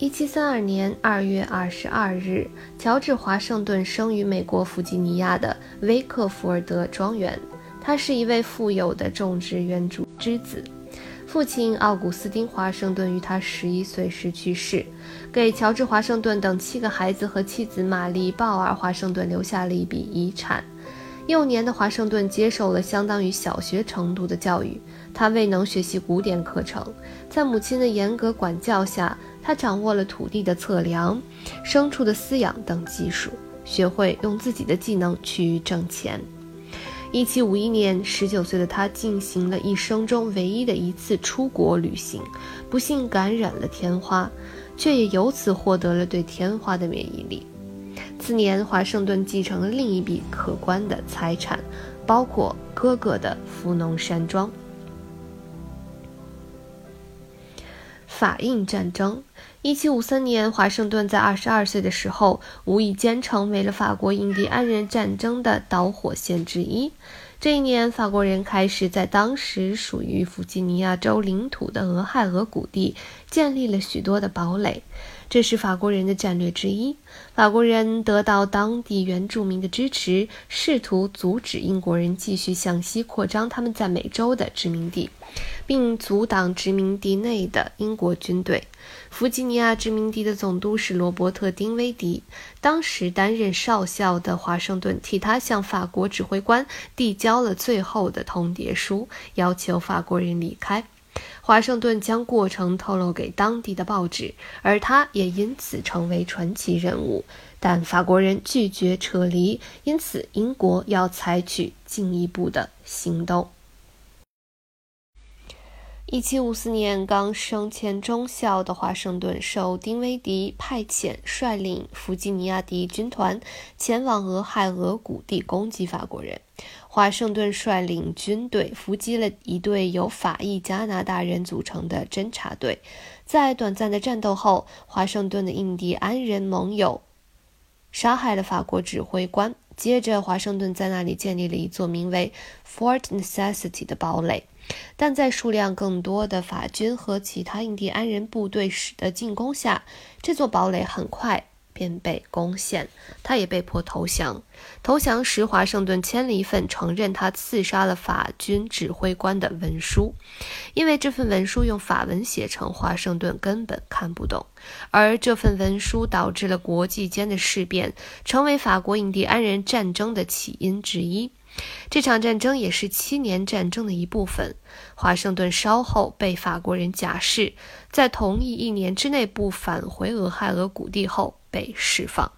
一七三二年二月二十二日，乔治·华盛顿生于美国弗吉尼亚的威克福尔德庄园。他是一位富有的种植园主之子。父亲奥古斯丁·华盛顿于他十一岁时去世，给乔治·华盛顿等七个孩子和妻子玛丽·鲍尔·华盛顿留下了一笔遗产。幼年的华盛顿接受了相当于小学程度的教育，他未能学习古典课程。在母亲的严格管教下，他掌握了土地的测量、牲畜的饲养等技术，学会用自己的技能去挣钱。1751年，19岁的他进行了一生中唯一的一次出国旅行，不幸感染了天花，却也由此获得了对天花的免疫力。次年，华盛顿继承了另一笔可观的财产，包括哥哥的福农山庄。法印战争。一七五三年，华盛顿在二十二岁的时候，无意间成为了法国印第安人战争的导火线之一。这一年，法国人开始在当时属于弗吉尼亚州领土的俄亥俄谷地建立了许多的堡垒。这是法国人的战略之一。法国人得到当地原住民的支持，试图阻止英国人继续向西扩张他们在美洲的殖民地，并阻挡殖民地内的英国军队。弗吉尼亚殖民地的总督是罗伯特·丁威迪，当时担任少校的华盛顿替他向法国指挥官递交了最后的通牒书，要求法国人离开。华盛顿将过程透露给当地的报纸，而他也因此成为传奇人物。但法国人拒绝撤离，因此英国要采取进一步的行动。一七五四年，刚升迁中校的华盛顿受丁威迪派遣，率领弗吉尼亚第一军团前往俄亥俄谷地攻击法国人。华盛顿率领军队伏击了一队由法裔加拿大人组成的侦察队。在短暂的战斗后，华盛顿的印第安人盟友杀害了法国指挥官。接着，华盛顿在那里建立了一座名为 Fort Necessity 的堡垒。但在数量更多的法军和其他印第安人部队的进攻下，这座堡垒很快。便被攻陷，他也被迫投降。投降时，华盛顿签了一份承认他刺杀了法军指挥官的文书。因为这份文书用法文写成，华盛顿根本看不懂。而这份文书导致了国际间的事变，成为法国印第安人战争的起因之一。这场战争也是七年战争的一部分。华盛顿稍后被法国人假释，在同意一年之内不返回俄亥俄谷地后被释放。